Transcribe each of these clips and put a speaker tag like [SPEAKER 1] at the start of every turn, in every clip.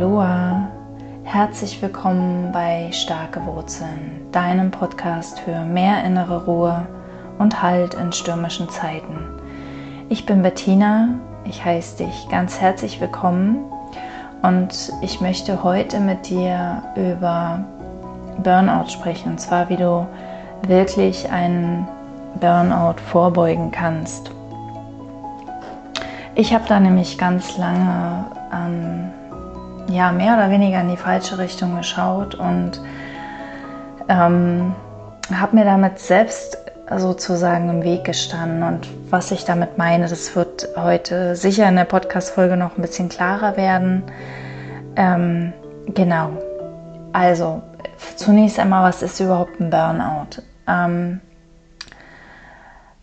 [SPEAKER 1] Aloha, herzlich willkommen bei Starke Wurzeln, deinem Podcast für mehr innere Ruhe und Halt in stürmischen Zeiten. Ich bin Bettina, ich heiße dich ganz herzlich willkommen und ich möchte heute mit dir über Burnout sprechen, und zwar wie du wirklich einen Burnout vorbeugen kannst. Ich habe da nämlich ganz lange ähm, ja, mehr oder weniger in die falsche Richtung geschaut und ähm, habe mir damit selbst sozusagen im Weg gestanden. Und was ich damit meine, das wird heute sicher in der Podcast-Folge noch ein bisschen klarer werden. Ähm, genau. Also, zunächst einmal, was ist überhaupt ein Burnout? Ähm,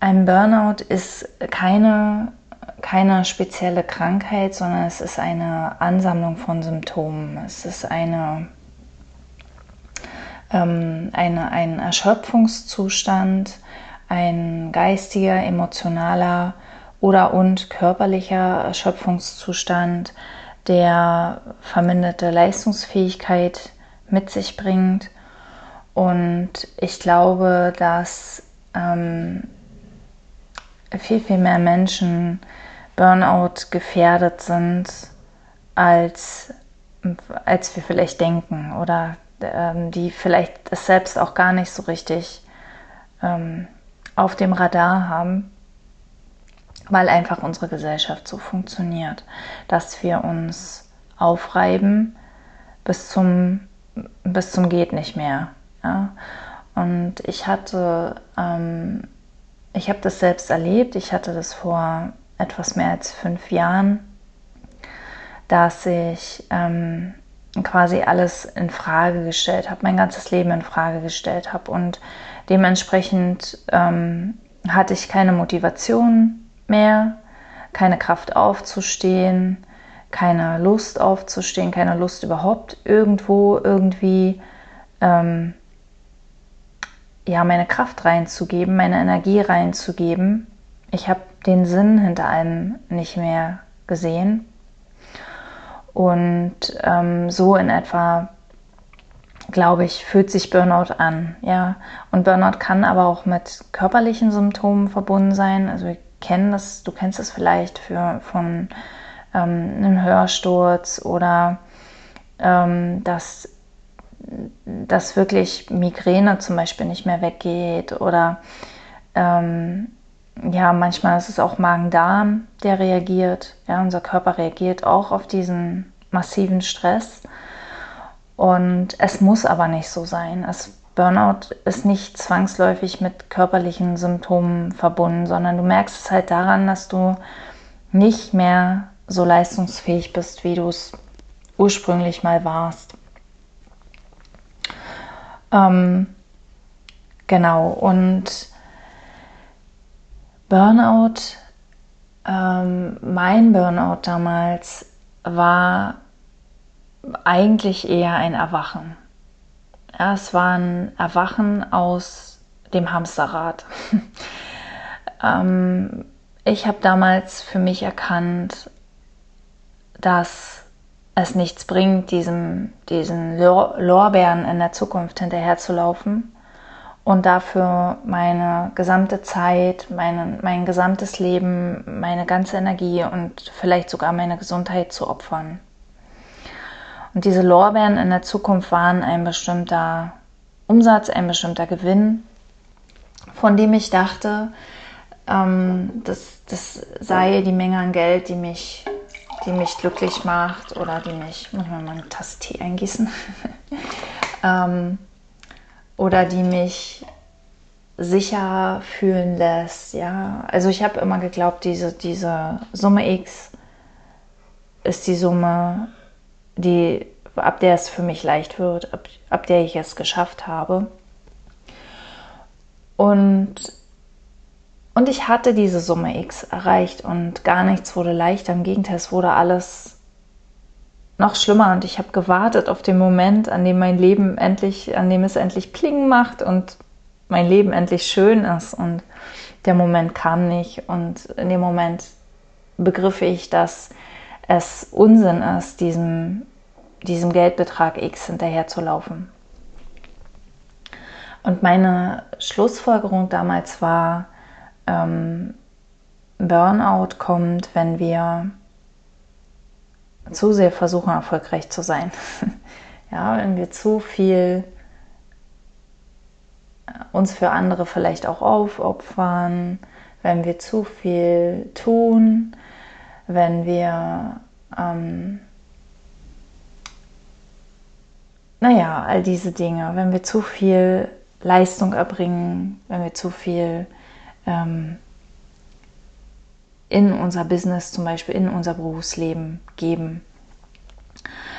[SPEAKER 1] ein Burnout ist keine keine spezielle Krankheit, sondern es ist eine Ansammlung von Symptomen. Es ist eine, ähm, eine, ein Erschöpfungszustand, ein geistiger, emotionaler oder und körperlicher Erschöpfungszustand, der verminderte Leistungsfähigkeit mit sich bringt. Und ich glaube, dass ähm, viel, viel mehr Menschen Burnout gefährdet sind, als, als wir vielleicht denken oder ähm, die vielleicht es selbst auch gar nicht so richtig ähm, auf dem Radar haben, weil einfach unsere Gesellschaft so funktioniert, dass wir uns aufreiben bis zum, bis zum geht nicht mehr. Ja? Und ich hatte, ähm, ich habe das selbst erlebt, ich hatte das vor etwas mehr als fünf Jahren, dass ich ähm, quasi alles in Frage gestellt habe, mein ganzes Leben in Frage gestellt habe und dementsprechend ähm, hatte ich keine Motivation mehr, keine Kraft aufzustehen, keine Lust aufzustehen, keine Lust überhaupt irgendwo irgendwie ähm, ja meine Kraft reinzugeben, meine Energie reinzugeben. Ich habe den Sinn hinter allem nicht mehr gesehen. Und ähm, so in etwa, glaube ich, fühlt sich Burnout an. Ja? Und Burnout kann aber auch mit körperlichen Symptomen verbunden sein. Also wir kennen das, du kennst es vielleicht für, von ähm, einem Hörsturz oder ähm, dass, dass wirklich Migräne zum Beispiel nicht mehr weggeht oder ähm, ja, manchmal ist es auch Magen-Darm, der reagiert. Ja, unser Körper reagiert auch auf diesen massiven Stress. Und es muss aber nicht so sein. Es, Burnout ist nicht zwangsläufig mit körperlichen Symptomen verbunden, sondern du merkst es halt daran, dass du nicht mehr so leistungsfähig bist, wie du es ursprünglich mal warst. Ähm, genau, und Burnout, ähm, mein Burnout damals war eigentlich eher ein Erwachen. Ja, es war ein Erwachen aus dem Hamsterrad. ähm, ich habe damals für mich erkannt, dass es nichts bringt, diesem, diesen Lorbeeren in der Zukunft hinterherzulaufen und dafür meine gesamte Zeit, meine, mein gesamtes Leben, meine ganze Energie und vielleicht sogar meine Gesundheit zu opfern. Und diese Lorbeeren in der Zukunft waren ein bestimmter Umsatz, ein bestimmter Gewinn, von dem ich dachte, ähm, das, das sei die Menge an Geld, die mich, die mich glücklich macht oder die mich, muss man mal eine Tasse Tee eingießen, ähm, oder die mich sicher fühlen lässt. Ja, also ich habe immer geglaubt, diese, diese Summe X ist die Summe, die, ab der es für mich leicht wird, ab, ab der ich es geschafft habe. Und, und ich hatte diese Summe X erreicht und gar nichts wurde leichter. Im Gegenteil, es wurde alles noch schlimmer und ich habe gewartet auf den Moment, an dem mein Leben endlich, an dem es endlich Pling macht und mein Leben endlich schön ist. Und der Moment kam nicht und in dem Moment begriff ich, dass es Unsinn ist, diesem diesem Geldbetrag X hinterherzulaufen. Und meine Schlussfolgerung damals war, ähm, Burnout kommt, wenn wir zu sehr versuchen, erfolgreich zu sein. ja, wenn wir zu viel äh, uns für andere vielleicht auch aufopfern, wenn wir zu viel tun, wenn wir, ähm, naja, all diese Dinge, wenn wir zu viel Leistung erbringen, wenn wir zu viel ähm, in unser Business, zum Beispiel in unser Berufsleben geben.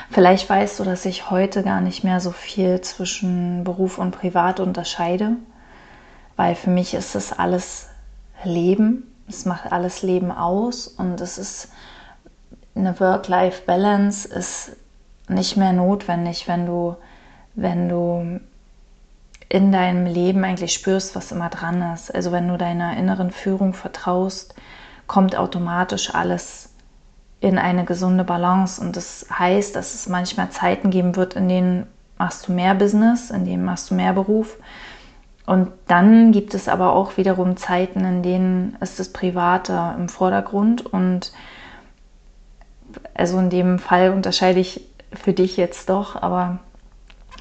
[SPEAKER 1] Vielleicht weißt du, dass ich heute gar nicht mehr so viel zwischen Beruf und Privat unterscheide, weil für mich ist es alles Leben, es macht alles Leben aus und es ist eine Work-Life-Balance ist nicht mehr notwendig, wenn du, wenn du in deinem Leben eigentlich spürst, was immer dran ist. Also wenn du deiner inneren Führung vertraust, kommt automatisch alles in eine gesunde Balance. Und das heißt, dass es manchmal Zeiten geben wird, in denen machst du mehr Business, in denen machst du mehr Beruf. Und dann gibt es aber auch wiederum Zeiten, in denen ist das Private im Vordergrund. Und also in dem Fall unterscheide ich für dich jetzt doch, aber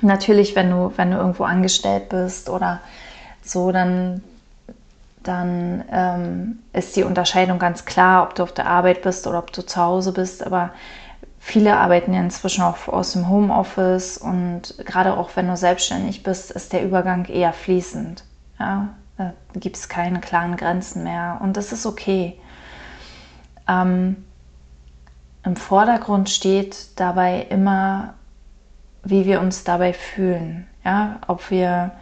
[SPEAKER 1] natürlich, wenn du, wenn du irgendwo angestellt bist oder so, dann dann ähm, ist die Unterscheidung ganz klar, ob du auf der Arbeit bist oder ob du zu Hause bist. Aber viele arbeiten ja inzwischen auch aus dem Homeoffice und gerade auch wenn du selbstständig bist, ist der Übergang eher fließend. Ja? Da gibt es keine klaren Grenzen mehr und das ist okay. Ähm, Im Vordergrund steht dabei immer, wie wir uns dabei fühlen. Ja? Ob wir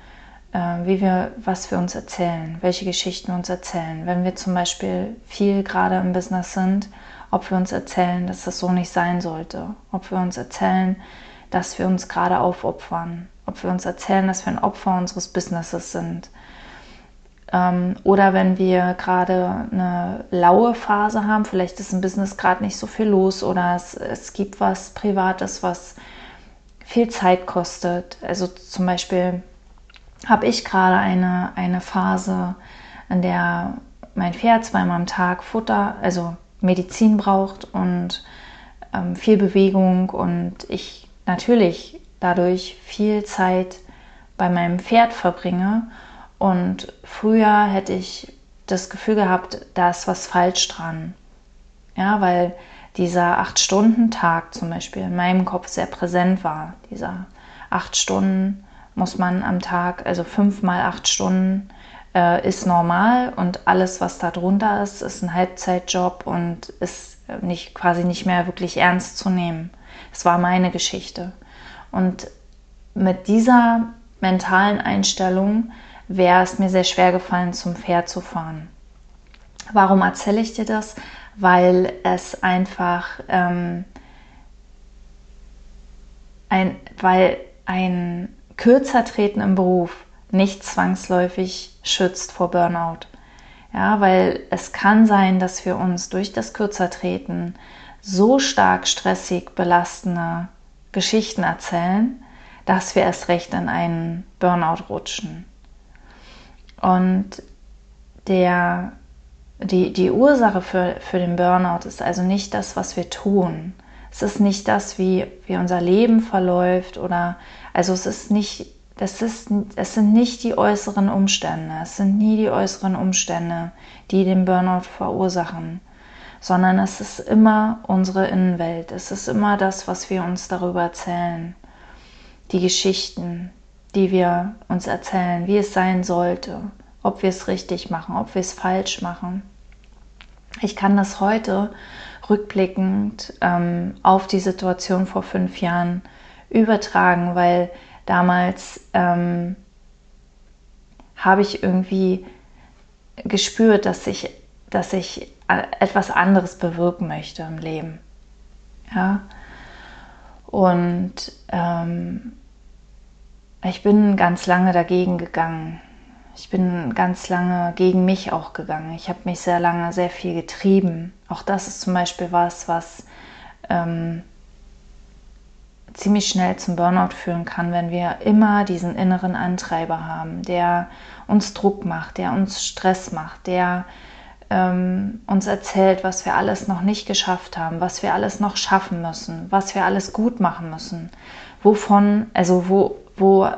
[SPEAKER 1] wie wir, was wir uns erzählen, welche Geschichten wir uns erzählen. Wenn wir zum Beispiel viel gerade im Business sind, ob wir uns erzählen, dass das so nicht sein sollte, ob wir uns erzählen, dass wir uns gerade aufopfern, ob wir uns erzählen, dass wir ein Opfer unseres Businesses sind. Ähm, oder wenn wir gerade eine laue Phase haben, vielleicht ist im Business gerade nicht so viel los oder es, es gibt was Privates, was viel Zeit kostet. Also zum Beispiel habe ich gerade eine, eine Phase, in der mein Pferd zweimal am Tag Futter, also Medizin braucht und ähm, viel Bewegung und ich natürlich dadurch viel Zeit bei meinem Pferd verbringe. Und früher hätte ich das Gefühl gehabt, da ist was falsch dran. Ja, weil dieser Acht-Stunden-Tag zum Beispiel in meinem Kopf sehr präsent war. Dieser acht Stunden muss man am Tag, also fünf mal acht Stunden äh, ist normal und alles, was da drunter ist, ist ein Halbzeitjob und ist nicht, quasi nicht mehr wirklich ernst zu nehmen. Es war meine Geschichte. Und mit dieser mentalen Einstellung wäre es mir sehr schwer gefallen, zum Pferd zu fahren. Warum erzähle ich dir das? Weil es einfach ähm, ein, weil ein kürzer treten im Beruf nicht zwangsläufig schützt vor Burnout. Ja, weil es kann sein, dass wir uns durch das Kürzertreten so stark stressig belastende Geschichten erzählen, dass wir erst recht in einen Burnout rutschen. Und der, die, die Ursache für, für den Burnout ist also nicht das, was wir tun. Es ist nicht das, wie, wie unser Leben verläuft oder also es ist nicht, das ist, es sind nicht die äußeren Umstände, es sind nie die äußeren Umstände, die den Burnout verursachen, sondern es ist immer unsere Innenwelt, es ist immer das, was wir uns darüber erzählen, die Geschichten, die wir uns erzählen, wie es sein sollte, ob wir es richtig machen, ob wir es falsch machen. Ich kann das heute rückblickend ähm, auf die Situation vor fünf Jahren übertragen, weil damals ähm, habe ich irgendwie gespürt, dass ich, dass ich etwas anderes bewirken möchte im Leben. Ja. Und ähm, ich bin ganz lange dagegen gegangen. Ich bin ganz lange gegen mich auch gegangen. Ich habe mich sehr lange sehr viel getrieben. Auch das ist zum Beispiel was, was ähm, ziemlich schnell zum Burnout führen kann, wenn wir immer diesen inneren Antreiber haben, der uns Druck macht, der uns Stress macht, der ähm, uns erzählt, was wir alles noch nicht geschafft haben, was wir alles noch schaffen müssen, was wir alles gut machen müssen, wovon, also wo, wo,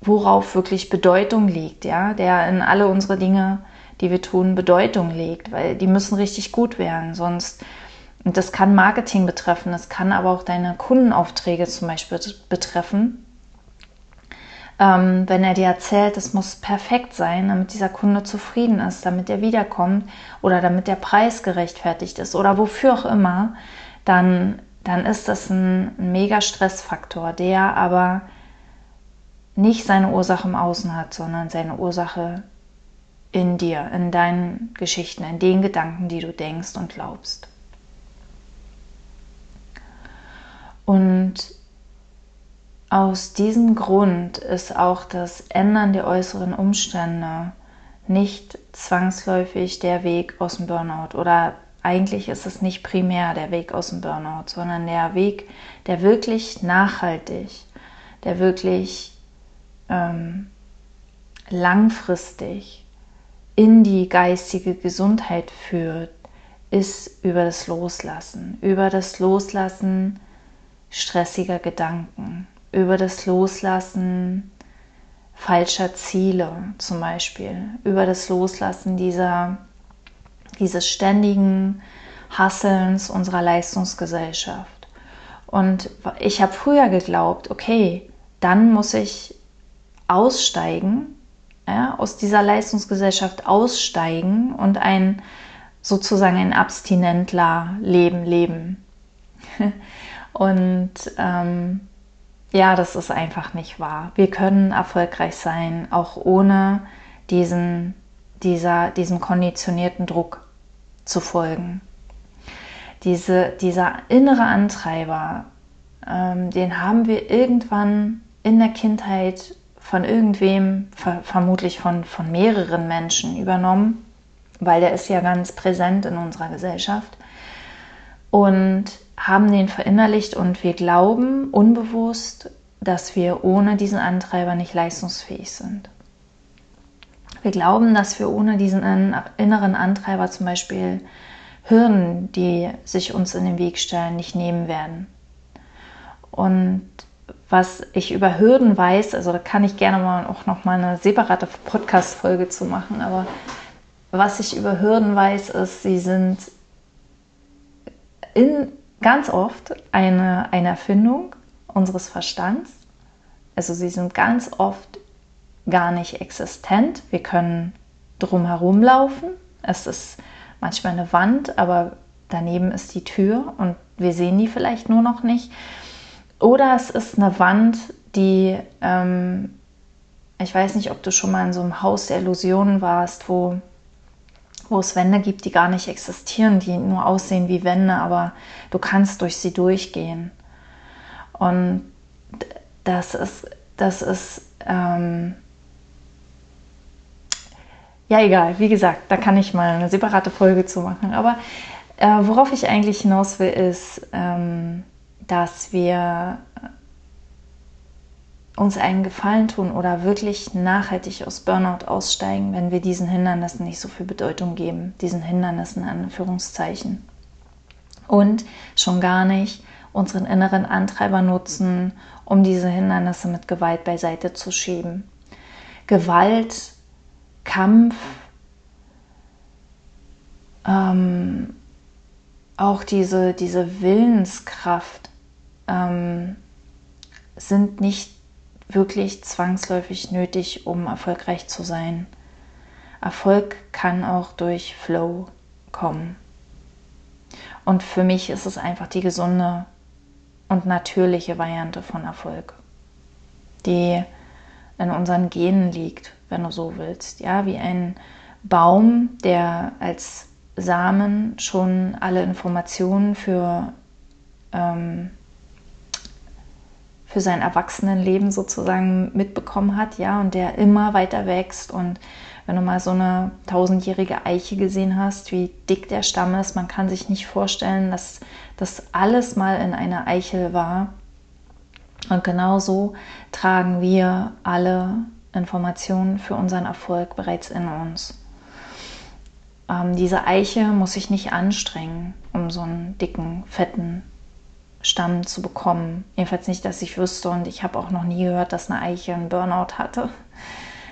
[SPEAKER 1] worauf wirklich Bedeutung liegt, ja, der in alle unsere Dinge, die wir tun, Bedeutung legt, weil die müssen richtig gut werden, sonst und das kann Marketing betreffen, das kann aber auch deine Kundenaufträge zum Beispiel betreffen. Ähm, wenn er dir erzählt, es muss perfekt sein, damit dieser Kunde zufrieden ist, damit er wiederkommt oder damit der Preis gerechtfertigt ist oder wofür auch immer, dann, dann ist das ein, ein mega Stressfaktor, der aber nicht seine Ursache im Außen hat, sondern seine Ursache in dir, in deinen Geschichten, in den Gedanken, die du denkst und glaubst. Und aus diesem Grund ist auch das Ändern der äußeren Umstände nicht zwangsläufig der Weg aus dem Burnout oder eigentlich ist es nicht primär der Weg aus dem Burnout, sondern der Weg, der wirklich nachhaltig, der wirklich ähm, langfristig in die geistige Gesundheit führt, ist über das Loslassen, über das Loslassen stressiger Gedanken, über das Loslassen falscher Ziele zum Beispiel, über das Loslassen dieser, dieses ständigen Hasselns unserer Leistungsgesellschaft. Und ich habe früher geglaubt, okay, dann muss ich aussteigen, ja, aus dieser Leistungsgesellschaft aussteigen und ein sozusagen ein Abstinentler-Leben leben. Und ähm, ja, das ist einfach nicht wahr. Wir können erfolgreich sein, auch ohne diesen, dieser, diesem konditionierten Druck zu folgen. Diese, dieser innere Antreiber, ähm, den haben wir irgendwann in der Kindheit von irgendwem, ver vermutlich von, von mehreren Menschen übernommen, weil der ist ja ganz präsent in unserer Gesellschaft. Und haben den verinnerlicht und wir glauben unbewusst, dass wir ohne diesen Antreiber nicht leistungsfähig sind. Wir glauben, dass wir ohne diesen inneren Antreiber zum Beispiel Hürden, die sich uns in den Weg stellen, nicht nehmen werden. Und was ich über Hürden weiß, also da kann ich gerne mal auch noch mal eine separate Podcast-Folge zu machen, aber was ich über Hürden weiß, ist, sie sind in ganz oft eine, eine Erfindung unseres Verstands. Also sie sind ganz oft gar nicht existent. Wir können drumherum laufen. Es ist manchmal eine Wand, aber daneben ist die Tür und wir sehen die vielleicht nur noch nicht. Oder es ist eine Wand, die, ähm, ich weiß nicht, ob du schon mal in so einem Haus der Illusionen warst, wo wo es Wände gibt, die gar nicht existieren, die nur aussehen wie Wände, aber du kannst durch sie durchgehen. Und das ist, das ist, ähm ja egal, wie gesagt, da kann ich mal eine separate Folge zu machen. Aber äh, worauf ich eigentlich hinaus will, ist, ähm, dass wir uns einen Gefallen tun oder wirklich nachhaltig aus Burnout aussteigen, wenn wir diesen Hindernissen nicht so viel Bedeutung geben, diesen Hindernissen in Anführungszeichen. Und schon gar nicht unseren inneren Antreiber nutzen, um diese Hindernisse mit Gewalt beiseite zu schieben. Gewalt, Kampf, ähm, auch diese, diese Willenskraft ähm, sind nicht wirklich zwangsläufig nötig, um erfolgreich zu sein. Erfolg kann auch durch Flow kommen. Und für mich ist es einfach die gesunde und natürliche Variante von Erfolg, die in unseren Genen liegt, wenn du so willst. Ja, wie ein Baum, der als Samen schon alle Informationen für ähm, für sein Erwachsenenleben sozusagen mitbekommen hat, ja, und der immer weiter wächst. Und wenn du mal so eine tausendjährige Eiche gesehen hast, wie dick der Stamm ist, man kann sich nicht vorstellen, dass das alles mal in einer Eichel war. Und genauso tragen wir alle Informationen für unseren Erfolg bereits in uns. Ähm, diese Eiche muss sich nicht anstrengen, um so einen dicken, fetten Stamm zu bekommen. Jedenfalls nicht, dass ich wüsste und ich habe auch noch nie gehört, dass eine Eiche einen Burnout hatte,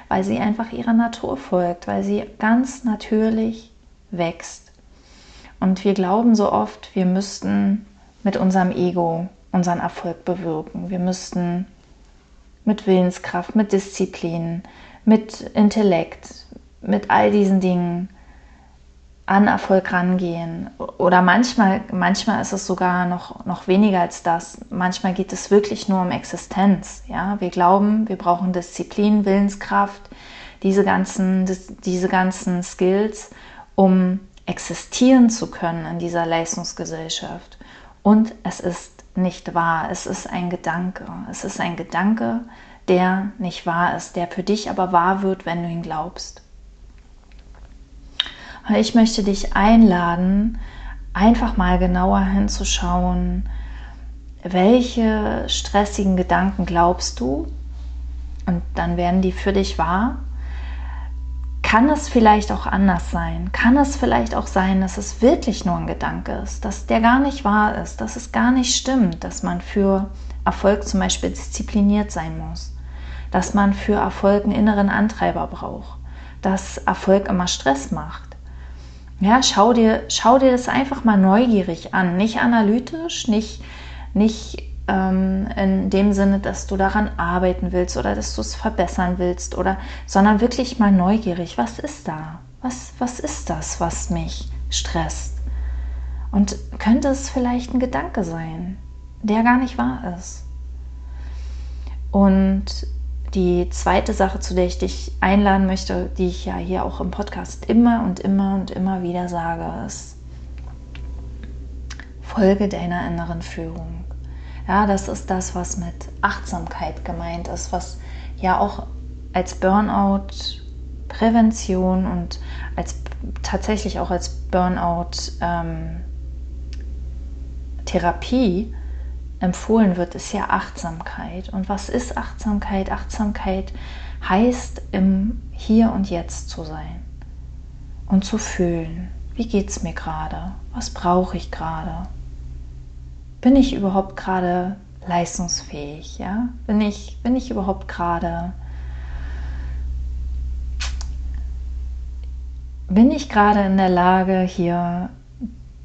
[SPEAKER 1] weil sie einfach ihrer Natur folgt, weil sie ganz natürlich wächst. Und wir glauben so oft, wir müssten mit unserem Ego unseren Erfolg bewirken. Wir müssten mit Willenskraft, mit Disziplin, mit Intellekt, mit all diesen Dingen an Erfolg rangehen. Oder manchmal, manchmal ist es sogar noch, noch weniger als das. Manchmal geht es wirklich nur um Existenz. Ja? Wir glauben, wir brauchen Disziplin, Willenskraft, diese ganzen, diese ganzen Skills, um existieren zu können in dieser Leistungsgesellschaft. Und es ist nicht wahr. Es ist ein Gedanke. Es ist ein Gedanke, der nicht wahr ist, der für dich aber wahr wird, wenn du ihn glaubst. Ich möchte dich einladen, einfach mal genauer hinzuschauen, welche stressigen Gedanken glaubst du und dann werden die für dich wahr kann es vielleicht auch anders sein? Kann es vielleicht auch sein, dass es wirklich nur ein Gedanke ist, dass der gar nicht wahr ist, dass es gar nicht stimmt, dass man für Erfolg zum Beispiel diszipliniert sein muss, dass man für Erfolg einen inneren Antreiber braucht, dass Erfolg immer Stress macht. Ja, schau dir, schau dir das einfach mal neugierig an, nicht analytisch, nicht, nicht ähm, in dem Sinne, dass du daran arbeiten willst oder dass du es verbessern willst oder, sondern wirklich mal neugierig. Was ist da? Was, was ist das, was mich stresst? Und könnte es vielleicht ein Gedanke sein, der gar nicht wahr ist? Und die zweite Sache, zu der ich dich einladen möchte, die ich ja hier auch im Podcast immer und immer und immer wieder sage, ist, folge deiner inneren Führung. Ja, das ist das, was mit Achtsamkeit gemeint ist, was ja auch als Burnout Prävention und als tatsächlich auch als Burnout ähm, Therapie empfohlen wird, ist ja Achtsamkeit. Und was ist Achtsamkeit? Achtsamkeit heißt, im Hier und Jetzt zu sein und zu fühlen. Wie geht es mir gerade? Was brauche ich gerade? bin ich überhaupt gerade leistungsfähig? Ja? Bin, ich, bin ich überhaupt gerade bin ich gerade in der Lage, hier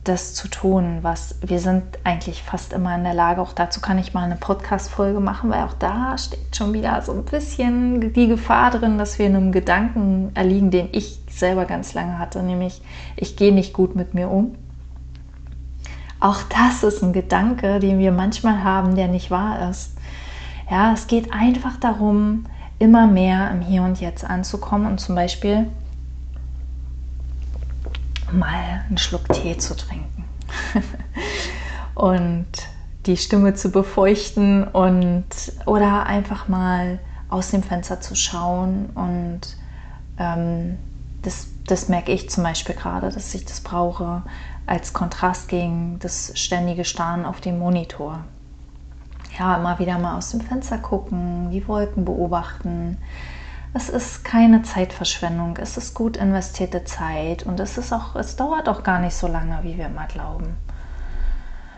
[SPEAKER 1] das zu tun, was wir sind eigentlich fast immer in der Lage. Auch dazu kann ich mal eine Podcast-Folge machen, weil auch da steckt schon wieder so ein bisschen die Gefahr drin, dass wir in einem Gedanken erliegen, den ich selber ganz lange hatte, nämlich ich gehe nicht gut mit mir um. Auch das ist ein Gedanke, den wir manchmal haben, der nicht wahr ist. Ja, es geht einfach darum, immer mehr im Hier und Jetzt anzukommen und zum Beispiel mal einen Schluck Tee zu trinken und die Stimme zu befeuchten und oder einfach mal aus dem Fenster zu schauen und ähm, das, das merke ich zum Beispiel gerade, dass ich das brauche, als Kontrast gegen das ständige Starren auf dem Monitor. Ja, immer wieder mal aus dem Fenster gucken, die Wolken beobachten. Es ist keine Zeitverschwendung, es ist gut investierte Zeit und es ist auch, es dauert auch gar nicht so lange, wie wir immer glauben.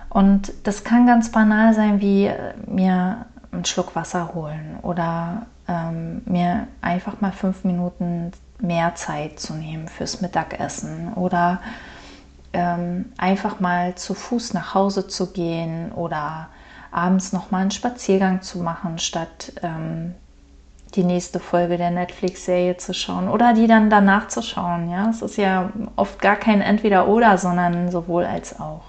[SPEAKER 1] Und das kann ganz banal sein, wie äh, mir einen Schluck Wasser holen oder ähm, mir einfach mal fünf Minuten mehr Zeit zu nehmen fürs Mittagessen oder ähm, einfach mal zu Fuß nach Hause zu gehen oder abends noch mal einen Spaziergang zu machen, statt ähm, die nächste Folge der Netflix-Serie zu schauen oder die dann danach zu schauen. Ja, es ist ja oft gar kein Entweder-Oder, sondern sowohl als auch.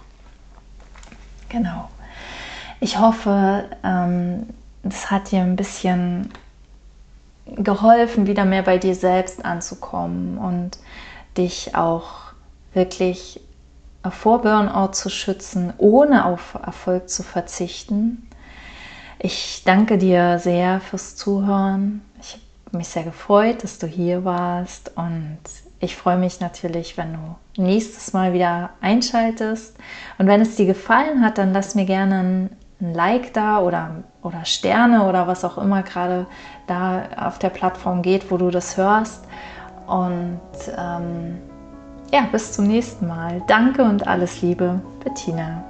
[SPEAKER 1] Genau. Ich hoffe, ähm, hat dir ein bisschen geholfen, wieder mehr bei dir selbst anzukommen und dich auch wirklich vor Burnout zu schützen, ohne auf Erfolg zu verzichten. Ich danke dir sehr fürs Zuhören. Ich habe mich sehr gefreut, dass du hier warst und ich freue mich natürlich, wenn du nächstes Mal wieder einschaltest. Und wenn es dir gefallen hat, dann lass mir gerne ein Like da oder, oder Sterne oder was auch immer gerade da auf der Plattform geht, wo du das hörst. Und ähm, ja, bis zum nächsten Mal. Danke und alles Liebe, Bettina.